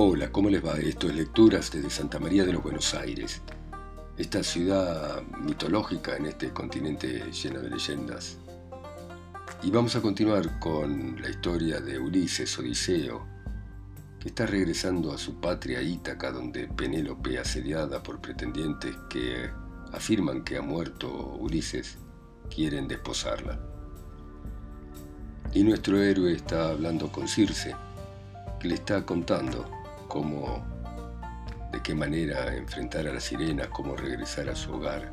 Hola, ¿cómo les va? Esto es Lecturas desde Santa María de los Buenos Aires, esta ciudad mitológica en este continente lleno de leyendas. Y vamos a continuar con la historia de Ulises Odiseo, que está regresando a su patria Ítaca, donde Penélope, asediada por pretendientes que afirman que ha muerto Ulises, quieren desposarla. Y nuestro héroe está hablando con Circe, que le está contando cómo, de qué manera enfrentar a la sirena, cómo regresar a su hogar,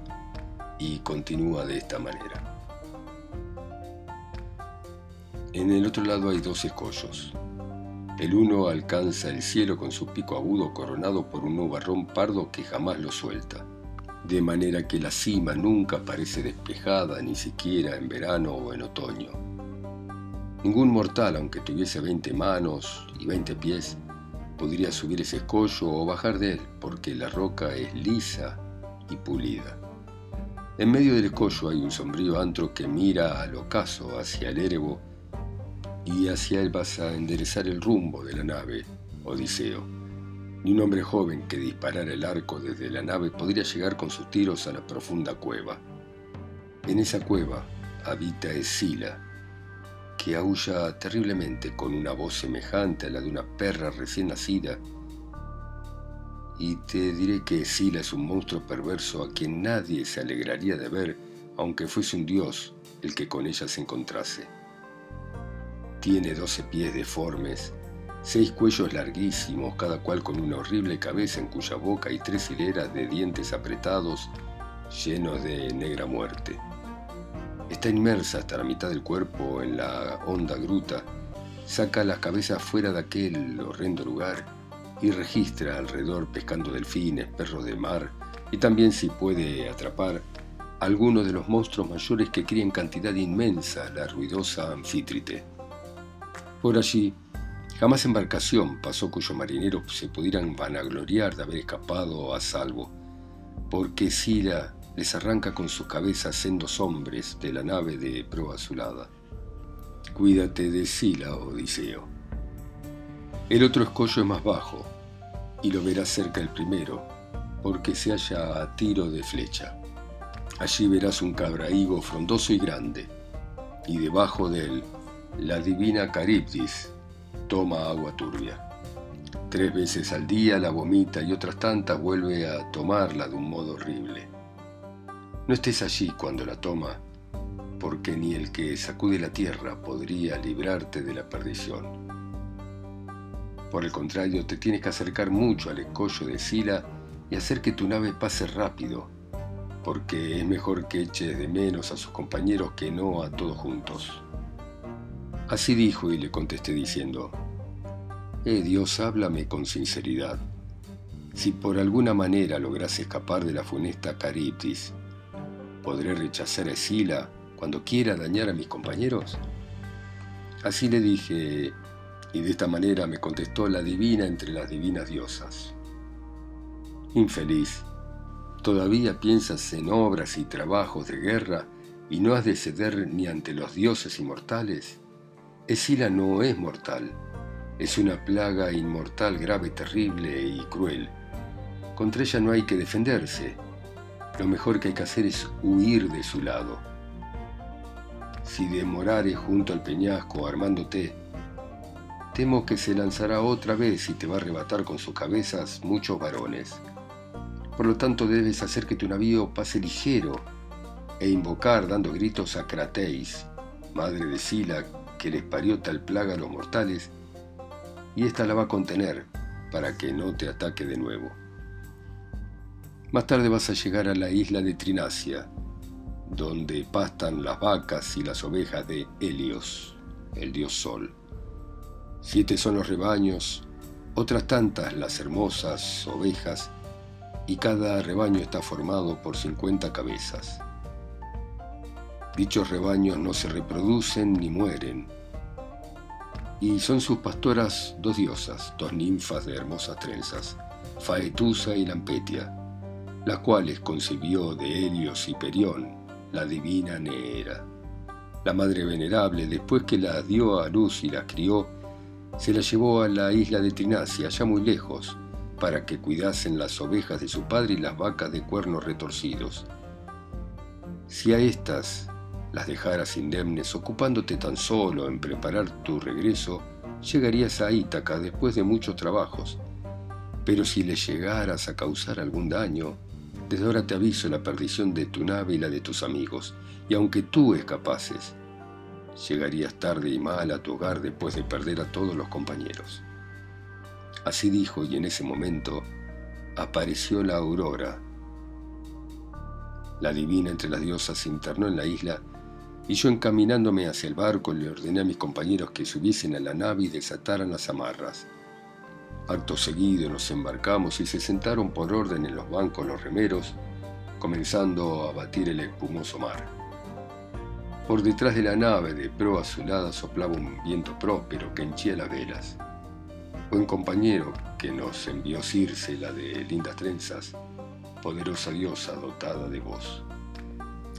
y continúa de esta manera. En el otro lado hay dos escollos. El uno alcanza el cielo con su pico agudo coronado por un nubarrón pardo que jamás lo suelta, de manera que la cima nunca parece despejada ni siquiera en verano o en otoño. Ningún mortal, aunque tuviese veinte manos y veinte pies, podría subir ese escollo o bajar de él, porque la roca es lisa y pulida. En medio del escollo hay un sombrío antro que mira al ocaso hacia el Erebo y hacia él vas a enderezar el rumbo de la nave, Odiseo. Ni un hombre joven que disparara el arco desde la nave podría llegar con sus tiros a la profunda cueva. En esa cueva habita Escila, que aúlla terriblemente con una voz semejante a la de una perra recién nacida. Y te diré que Sila es un monstruo perverso a quien nadie se alegraría de ver, aunque fuese un dios el que con ella se encontrase. Tiene doce pies deformes, seis cuellos larguísimos, cada cual con una horrible cabeza en cuya boca hay tres hileras de dientes apretados llenos de negra muerte. Está inmersa hasta la mitad del cuerpo en la honda gruta, saca las cabezas fuera de aquel horrendo lugar y registra alrededor pescando delfines, perros de mar y también si puede atrapar algunos de los monstruos mayores que crían cantidad inmensa la ruidosa anfítrite. Por allí, jamás embarcación pasó cuyos marineros se pudieran vanagloriar de haber escapado a salvo, porque Sila les arranca con sus cabezas sendos hombres de la nave de proa azulada. Cuídate de Sila, Odiseo. El otro escollo es más bajo, y lo verás cerca del primero, porque se halla a tiro de flecha. Allí verás un cabrahigo frondoso y grande, y debajo de él la divina Caribdis toma agua turbia. Tres veces al día la vomita y otras tantas vuelve a tomarla de un modo horrible. No estés allí cuando la toma, porque ni el que sacude la tierra podría librarte de la perdición. Por el contrario, te tienes que acercar mucho al escollo de Sila y hacer que tu nave pase rápido, porque es mejor que eches de menos a sus compañeros que no a todos juntos. Así dijo y le contesté diciendo, Eh Dios, háblame con sinceridad. Si por alguna manera logras escapar de la funesta Caribdis, ¿Podré rechazar a Escila cuando quiera dañar a mis compañeros? Así le dije, y de esta manera me contestó la divina entre las divinas diosas. Infeliz, todavía piensas en obras y trabajos de guerra y no has de ceder ni ante los dioses inmortales. Escila no es mortal, es una plaga inmortal grave, terrible y cruel. Contra ella no hay que defenderse, lo mejor que hay que hacer es huir de su lado. Si demorares junto al peñasco armándote, temo que se lanzará otra vez y te va a arrebatar con sus cabezas muchos varones. Por lo tanto debes hacer que tu navío pase ligero e invocar dando gritos a Crateis, madre de Sila, que les parió tal plaga a los mortales, y ésta la va a contener para que no te ataque de nuevo. Más tarde vas a llegar a la isla de Trinacia, donde pastan las vacas y las ovejas de Helios, el dios Sol. Siete son los rebaños, otras tantas las hermosas ovejas, y cada rebaño está formado por cincuenta cabezas. Dichos rebaños no se reproducen ni mueren, y son sus pastoras dos diosas, dos ninfas de hermosas trenzas, Faetusa y Lampetia, las cuales concibió de Helios y Perión, la divina Neera. La madre venerable, después que las dio a luz y las crió, se la llevó a la isla de Trinacia, allá muy lejos, para que cuidasen las ovejas de su padre y las vacas de cuernos retorcidos. Si a estas las dejaras indemnes ocupándote tan solo en preparar tu regreso, llegarías a Ítaca después de muchos trabajos. Pero si le llegaras a causar algún daño, desde ahora te aviso la perdición de tu nave y la de tus amigos, y aunque tú escapases, llegarías tarde y mal a tu hogar después de perder a todos los compañeros. Así dijo y en ese momento apareció la aurora. La divina entre las diosas se internó en la isla y yo encaminándome hacia el barco le ordené a mis compañeros que subiesen a la nave y desataran las amarras. Acto seguido nos embarcamos y se sentaron por orden en los bancos los remeros, comenzando a batir el espumoso mar. Por detrás de la nave de proa azulada soplaba un viento próspero que henchía las velas. Buen compañero que nos envió Circe, la de lindas trenzas, poderosa diosa dotada de voz.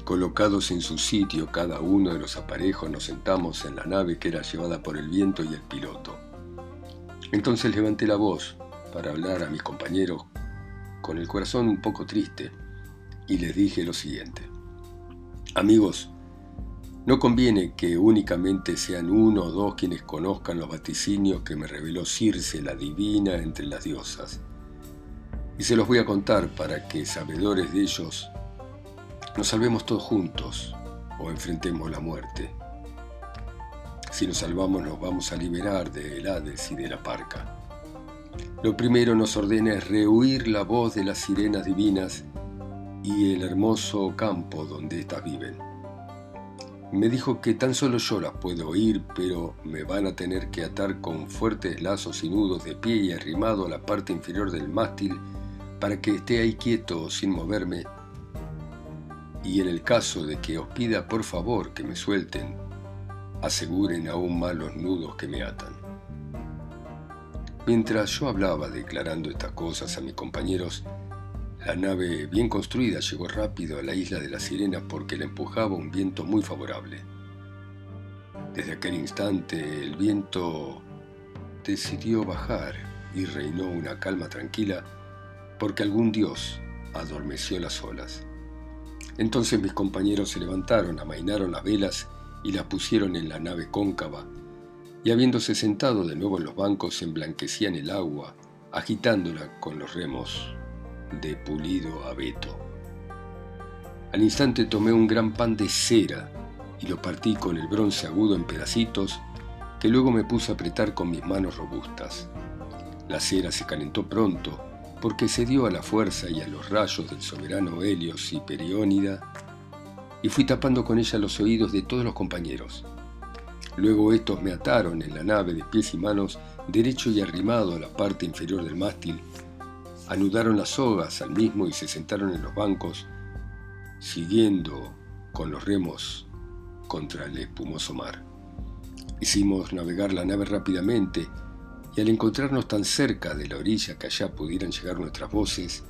Colocados en su sitio cada uno de los aparejos nos sentamos en la nave que era llevada por el viento y el piloto. Entonces levanté la voz para hablar a mis compañeros con el corazón un poco triste y les dije lo siguiente. Amigos, no conviene que únicamente sean uno o dos quienes conozcan los vaticinios que me reveló Circe, la divina, entre las diosas. Y se los voy a contar para que, sabedores de ellos, nos salvemos todos juntos o enfrentemos la muerte. Si nos salvamos nos vamos a liberar de Hades y de la parca. Lo primero nos ordena es rehuir la voz de las sirenas divinas y el hermoso campo donde éstas viven. Me dijo que tan solo yo las puedo oír, pero me van a tener que atar con fuertes lazos y nudos de pie y arrimado a la parte inferior del mástil para que esté ahí quieto sin moverme y en el caso de que os pida por favor que me suelten, aseguren aún más los nudos que me atan. Mientras yo hablaba declarando estas cosas a mis compañeros, la nave bien construida llegó rápido a la isla de la Sirena porque la empujaba un viento muy favorable. Desde aquel instante el viento decidió bajar y reinó una calma tranquila porque algún dios adormeció las olas. Entonces mis compañeros se levantaron, amainaron las velas y las pusieron en la nave cóncava, y habiéndose sentado de nuevo en los bancos emblanquecían el agua, agitándola con los remos de pulido abeto. Al instante tomé un gran pan de cera y lo partí con el bronce agudo en pedacitos que luego me puse a apretar con mis manos robustas. La cera se calentó pronto porque se dio a la fuerza y a los rayos del soberano Helios y Periónida, y fui tapando con ella los oídos de todos los compañeros. Luego estos me ataron en la nave de pies y manos, derecho y arrimado a la parte inferior del mástil, anudaron las sogas al mismo y se sentaron en los bancos, siguiendo con los remos contra el espumoso mar. Hicimos navegar la nave rápidamente y al encontrarnos tan cerca de la orilla que allá pudieran llegar nuestras voces,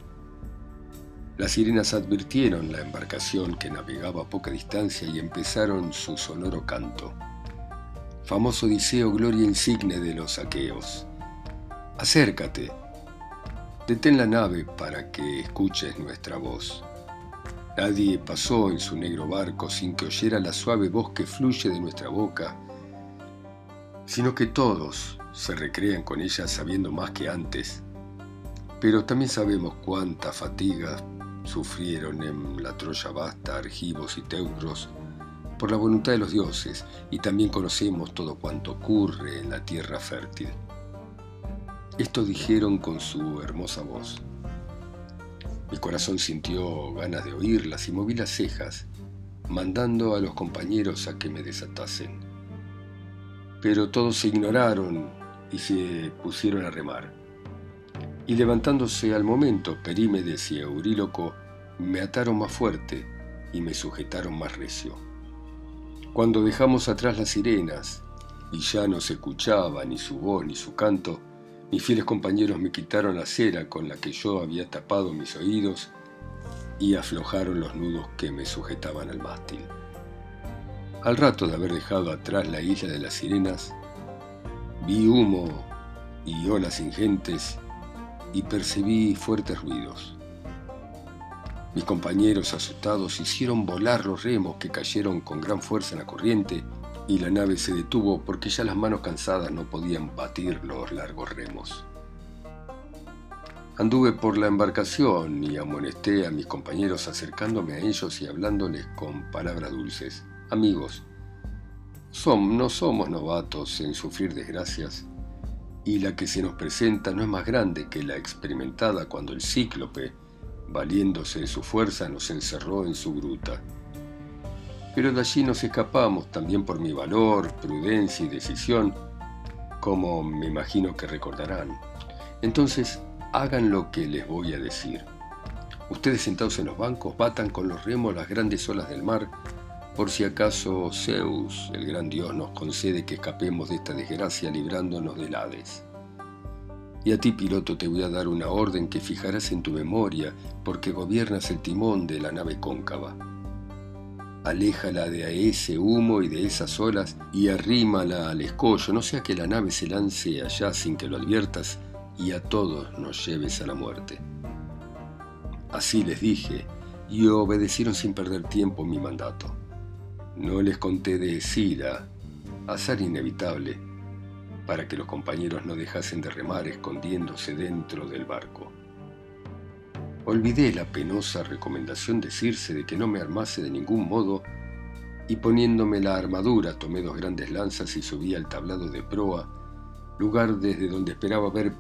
las sirenas advirtieron la embarcación que navegaba a poca distancia y empezaron su sonoro canto. Famoso Odiseo, gloria insigne de los aqueos. Acércate, detén la nave para que escuches nuestra voz. Nadie pasó en su negro barco sin que oyera la suave voz que fluye de nuestra boca, sino que todos, se recrean con ella sabiendo más que antes, pero también sabemos cuántas fatigas sufrieron en la Troya vasta Argivos y Teucros por la voluntad de los dioses, y también conocemos todo cuanto ocurre en la tierra fértil. Esto dijeron con su hermosa voz. Mi corazón sintió ganas de oírlas y moví las cejas, mandando a los compañeros a que me desatasen. Pero todos se ignoraron y se pusieron a remar. Y levantándose al momento, Perímedes y Euríloco me ataron más fuerte y me sujetaron más recio. Cuando dejamos atrás las sirenas y ya no se escuchaba ni su voz ni su canto, mis fieles compañeros me quitaron la cera con la que yo había tapado mis oídos y aflojaron los nudos que me sujetaban al mástil. Al rato de haber dejado atrás la isla de las sirenas, Vi humo y olas ingentes y percibí fuertes ruidos. Mis compañeros asustados hicieron volar los remos que cayeron con gran fuerza en la corriente y la nave se detuvo porque ya las manos cansadas no podían batir los largos remos. Anduve por la embarcación y amonesté a mis compañeros acercándome a ellos y hablándoles con palabras dulces. Amigos, no somos novatos en sufrir desgracias y la que se nos presenta no es más grande que la experimentada cuando el cíclope, valiéndose de su fuerza, nos encerró en su gruta. Pero de allí nos escapamos también por mi valor, prudencia y decisión, como me imagino que recordarán. Entonces, hagan lo que les voy a decir. Ustedes sentados en los bancos batan con los remos las grandes olas del mar, por si acaso Zeus, el gran dios, nos concede que escapemos de esta desgracia librándonos del Hades. Y a ti, piloto, te voy a dar una orden que fijarás en tu memoria, porque gobiernas el timón de la nave cóncava. Aléjala de ese humo y de esas olas y arrímala al escollo, no sea que la nave se lance allá sin que lo adviertas y a todos nos lleves a la muerte. Así les dije, y obedecieron sin perder tiempo mi mandato. No les conté de Sila, azar inevitable, para que los compañeros no dejasen de remar escondiéndose dentro del barco. Olvidé la penosa recomendación de Circe de que no me armase de ningún modo y poniéndome la armadura tomé dos grandes lanzas y subí al tablado de proa, lugar desde donde esperaba ver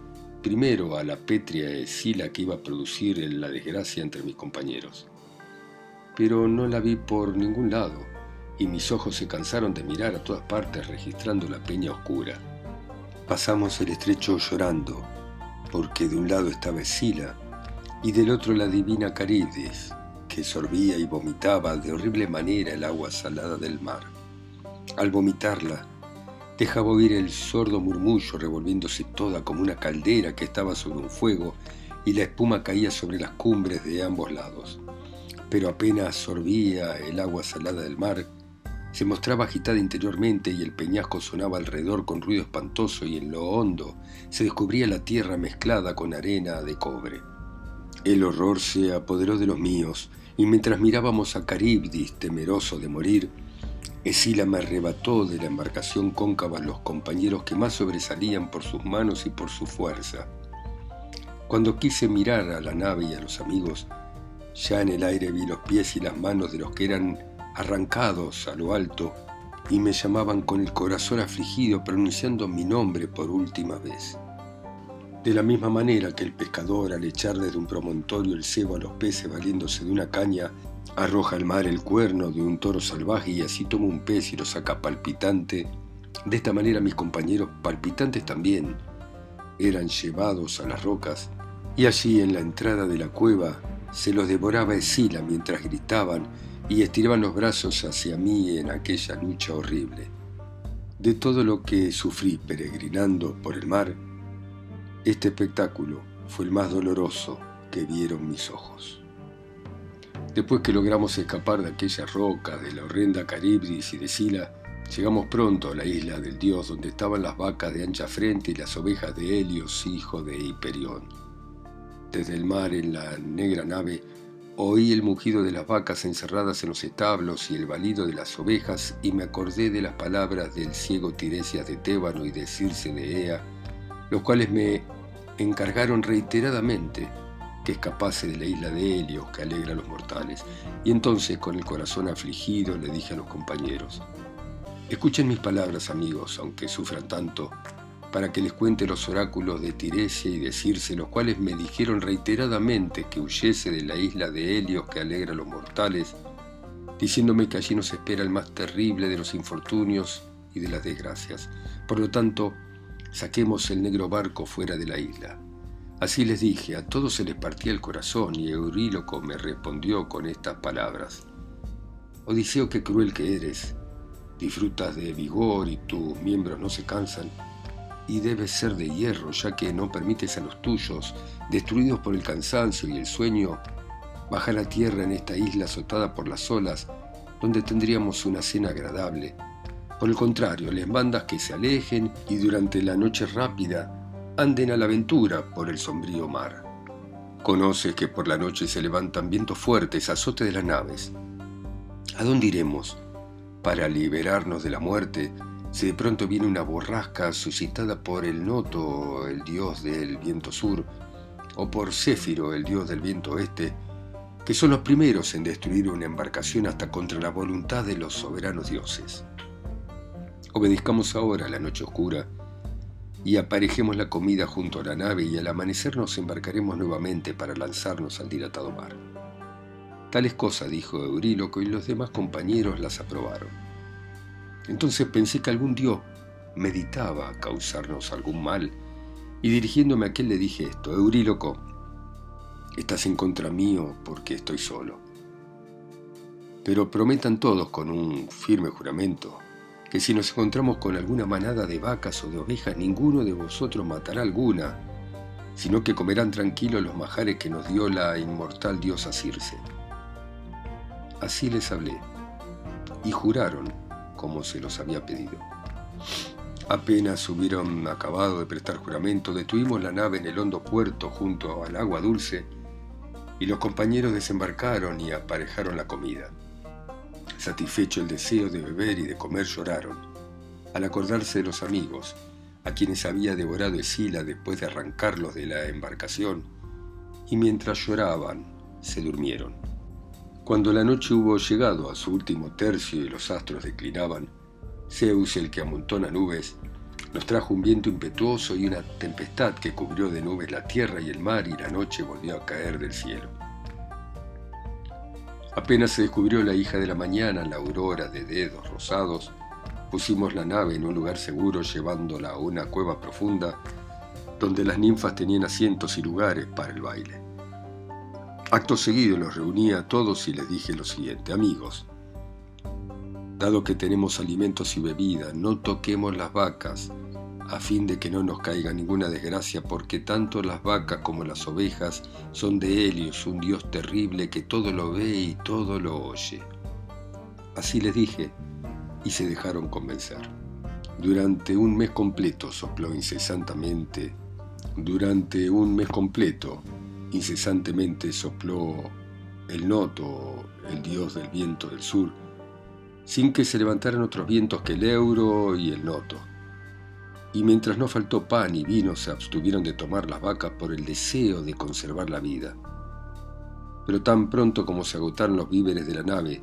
primero a la pétrea Escila que iba a producir la desgracia entre mis compañeros. Pero no la vi por ningún lado, y mis ojos se cansaron de mirar a todas partes registrando la peña oscura. Pasamos el estrecho llorando, porque de un lado estaba Escila y del otro la divina Caribdis, que sorbía y vomitaba de horrible manera el agua salada del mar. Al vomitarla, Dejaba oír el sordo murmullo revolviéndose toda como una caldera que estaba sobre un fuego y la espuma caía sobre las cumbres de ambos lados. Pero apenas sorbía el agua salada del mar, se mostraba agitada interiormente y el peñasco sonaba alrededor con ruido espantoso y en lo hondo se descubría la tierra mezclada con arena de cobre. El horror se apoderó de los míos y mientras mirábamos a Caribdis temeroso de morir, Esila me arrebató de la embarcación cóncava los compañeros que más sobresalían por sus manos y por su fuerza. Cuando quise mirar a la nave y a los amigos, ya en el aire vi los pies y las manos de los que eran arrancados a lo alto y me llamaban con el corazón afligido pronunciando mi nombre por última vez. De la misma manera que el pescador al echar desde un promontorio el cebo a los peces valiéndose de una caña Arroja al mar el cuerno de un toro salvaje y así toma un pez y lo saca palpitante. De esta manera mis compañeros, palpitantes también, eran llevados a las rocas y allí en la entrada de la cueva se los devoraba Escila mientras gritaban y estiraban los brazos hacia mí en aquella lucha horrible. De todo lo que sufrí peregrinando por el mar, este espectáculo fue el más doloroso que vieron mis ojos. Después que logramos escapar de aquella roca, de la horrenda Caribdis y de llegamos pronto a la isla del dios donde estaban las vacas de ancha frente y las ovejas de Helios, hijo de Hiperión. Desde el mar en la negra nave oí el mugido de las vacas encerradas en los establos y el balido de las ovejas y me acordé de las palabras del ciego Tiresias de Tébano y de Circe de Ea, los cuales me encargaron reiteradamente que escapase de la isla de Helios que alegra a los mortales. Y entonces, con el corazón afligido, le dije a los compañeros, escuchen mis palabras, amigos, aunque sufran tanto, para que les cuente los oráculos de Tiresia y de Circe, los cuales me dijeron reiteradamente que huyese de la isla de Helios que alegra a los mortales, diciéndome que allí nos espera el más terrible de los infortunios y de las desgracias. Por lo tanto, saquemos el negro barco fuera de la isla. Así les dije, a todos se les partía el corazón y Euríloco me respondió con estas palabras. Odiseo, qué cruel que eres. Disfrutas de vigor y tus miembros no se cansan. Y debes ser de hierro, ya que no permites a los tuyos, destruidos por el cansancio y el sueño, bajar a tierra en esta isla azotada por las olas, donde tendríamos una cena agradable, Por el contrario, les mandas que se alejen y durante la noche rápida anden a la aventura por el sombrío mar. Conoces que por la noche se levantan vientos fuertes, azote de las naves. ¿A dónde iremos? Para liberarnos de la muerte, si de pronto viene una borrasca suscitada por el Noto, el dios del viento sur, o por Céfiro, el dios del viento oeste, que son los primeros en destruir una embarcación hasta contra la voluntad de los soberanos dioses. Obedezcamos ahora la noche oscura y aparejemos la comida junto a la nave y al amanecer nos embarcaremos nuevamente para lanzarnos al dilatado mar. Tales cosas dijo Euríloco y los demás compañeros las aprobaron. Entonces pensé que algún dios meditaba causarnos algún mal y dirigiéndome a aquel le dije esto, Euríloco, estás en contra mío porque estoy solo. Pero prometan todos con un firme juramento que si nos encontramos con alguna manada de vacas o de ovejas, ninguno de vosotros matará alguna, sino que comerán tranquilos los majares que nos dio la inmortal diosa Circe. Así les hablé, y juraron como se los había pedido. Apenas hubieron acabado de prestar juramento, detuvimos la nave en el hondo puerto junto al agua dulce, y los compañeros desembarcaron y aparejaron la comida. Satisfecho el deseo de beber y de comer lloraron, al acordarse de los amigos, a quienes había devorado Escila después de arrancarlos de la embarcación, y mientras lloraban, se durmieron. Cuando la noche hubo llegado a su último tercio y los astros declinaban, Zeus, el que amontona nubes, nos trajo un viento impetuoso y una tempestad que cubrió de nubes la tierra y el mar y la noche volvió a caer del cielo. Apenas se descubrió la hija de la mañana, la aurora de dedos rosados, pusimos la nave en un lugar seguro llevándola a una cueva profunda donde las ninfas tenían asientos y lugares para el baile. Acto seguido los reuní a todos y les dije lo siguiente, amigos, dado que tenemos alimentos y bebida, no toquemos las vacas, a fin de que no nos caiga ninguna desgracia, porque tanto las vacas como las ovejas son de Helios, un dios terrible que todo lo ve y todo lo oye. Así les dije, y se dejaron convencer. Durante un mes completo sopló incesantemente, durante un mes completo, incesantemente sopló el noto, el dios del viento del sur, sin que se levantaran otros vientos que el euro y el noto y mientras no faltó pan y vino se abstuvieron de tomar las vacas por el deseo de conservar la vida. Pero tan pronto como se agotaron los víveres de la nave,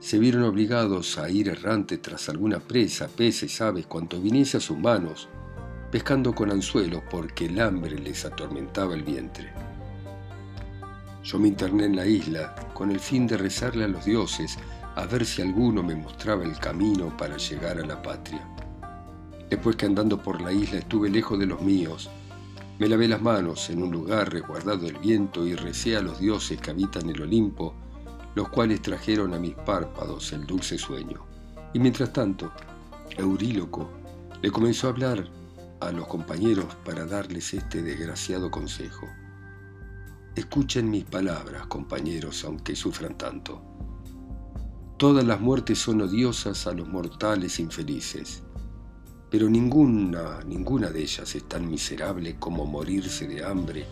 se vieron obligados a ir errante tras alguna presa, peces, aves, cuanto viniese a sus manos, pescando con anzuelos porque el hambre les atormentaba el vientre. Yo me interné en la isla con el fin de rezarle a los dioses a ver si alguno me mostraba el camino para llegar a la patria. Después que andando por la isla estuve lejos de los míos, me lavé las manos en un lugar resguardado del viento y recé a los dioses que habitan el Olimpo, los cuales trajeron a mis párpados el dulce sueño. Y mientras tanto, Euríloco le comenzó a hablar a los compañeros para darles este desgraciado consejo. Escuchen mis palabras, compañeros, aunque sufran tanto. Todas las muertes son odiosas a los mortales infelices pero ninguna, ninguna de ellas es tan miserable como morirse de hambre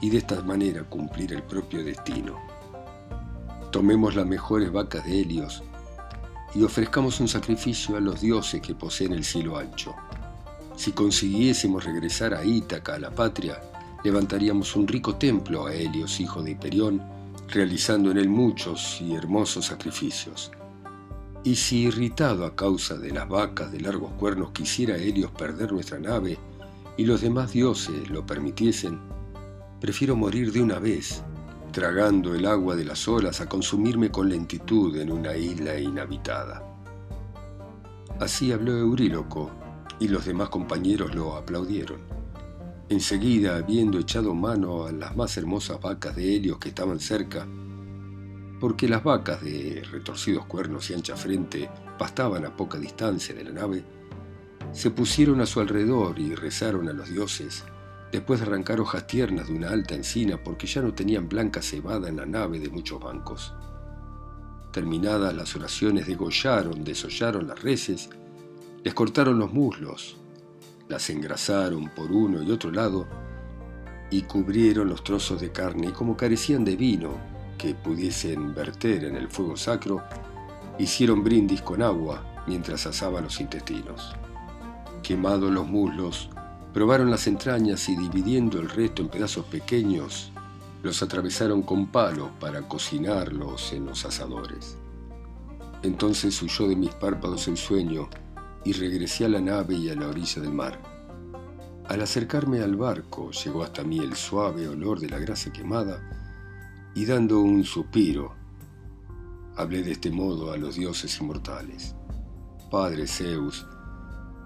y de esta manera cumplir el propio destino. Tomemos las mejores vacas de Helios y ofrezcamos un sacrificio a los dioses que poseen el cielo ancho. Si consiguiésemos regresar a Ítaca, a la patria, levantaríamos un rico templo a Helios, hijo de Hiperión, realizando en él muchos y hermosos sacrificios. Y si irritado a causa de las vacas de largos cuernos quisiera Helios perder nuestra nave y los demás dioses lo permitiesen, prefiero morir de una vez, tragando el agua de las olas a consumirme con lentitud en una isla inhabitada. Así habló Euríloco, y los demás compañeros lo aplaudieron. Enseguida, habiendo echado mano a las más hermosas vacas de Helios que estaban cerca, porque las vacas de retorcidos cuernos y ancha frente pastaban a poca distancia de la nave, se pusieron a su alrededor y rezaron a los dioses, después de arrancar hojas tiernas de una alta encina porque ya no tenían blanca cebada en la nave de muchos bancos. Terminadas las oraciones degollaron, desollaron las reses Les cortaron los muslos, las engrasaron por uno y otro lado y cubrieron los trozos de carne como carecían de vino que pudiesen verter en el fuego sacro, hicieron brindis con agua mientras asaban los intestinos. Quemados los muslos, probaron las entrañas y dividiendo el resto en pedazos pequeños, los atravesaron con palos para cocinarlos en los asadores. Entonces huyó de mis párpados el sueño y regresé a la nave y a la orilla del mar. Al acercarme al barco llegó hasta mí el suave olor de la grasa quemada y dando un suspiro, hablé de este modo a los dioses inmortales. Padre Zeus,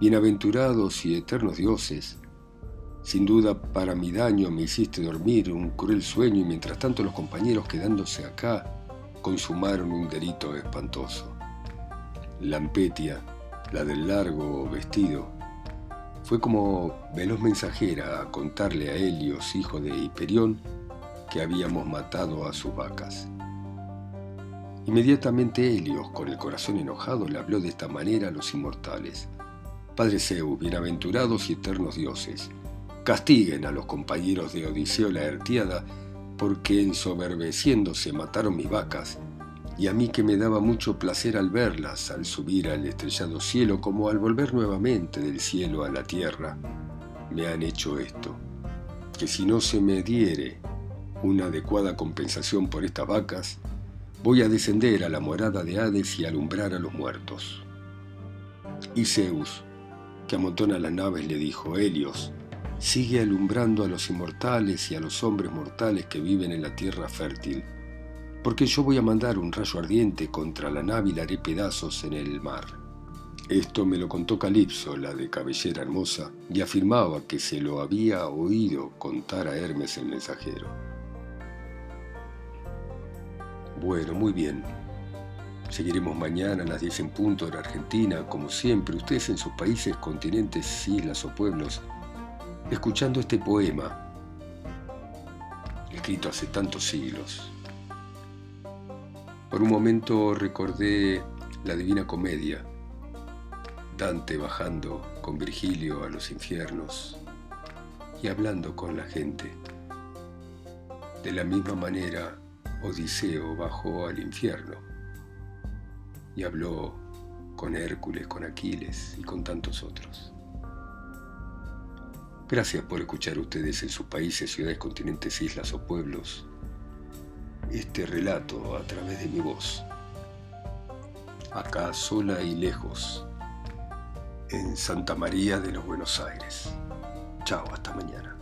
bienaventurados y eternos dioses, sin duda para mi daño me hiciste dormir un cruel sueño y mientras tanto los compañeros quedándose acá consumaron un delito espantoso. Lampetia, la del largo vestido, fue como veloz mensajera a contarle a Helios, hijo de Hiperión, que habíamos matado a sus vacas. Inmediatamente Helios, con el corazón enojado, le habló de esta manera a los inmortales. Padre Zeus, bienaventurados y eternos dioses, castiguen a los compañeros de Odiseo la Ertiada, porque ensoberbeciéndose mataron mis vacas y a mí que me daba mucho placer al verlas, al subir al estrellado cielo, como al volver nuevamente del cielo a la tierra, me han hecho esto, que si no se me diere una adecuada compensación por estas vacas, voy a descender a la morada de Hades y alumbrar a los muertos. Y Zeus, que amontona las naves, le dijo, Helios, sigue alumbrando a los inmortales y a los hombres mortales que viven en la tierra fértil porque yo voy a mandar un rayo ardiente contra la nave y la haré pedazos en el mar. Esto me lo contó Calipso, la de cabellera hermosa, y afirmaba que se lo había oído contar a Hermes el mensajero. Bueno, muy bien. Seguiremos mañana a las 10 en punto en Argentina, como siempre, ustedes en sus países, continentes, islas o pueblos, escuchando este poema, escrito hace tantos siglos. Por un momento recordé la Divina Comedia, Dante bajando con Virgilio a los infiernos y hablando con la gente. De la misma manera, Odiseo bajó al infierno y habló con Hércules, con Aquiles y con tantos otros. Gracias por escuchar ustedes en sus países, ciudades, continentes, islas o pueblos este relato a través de mi voz. Acá sola y lejos, en Santa María de los Buenos Aires. Chao, hasta mañana.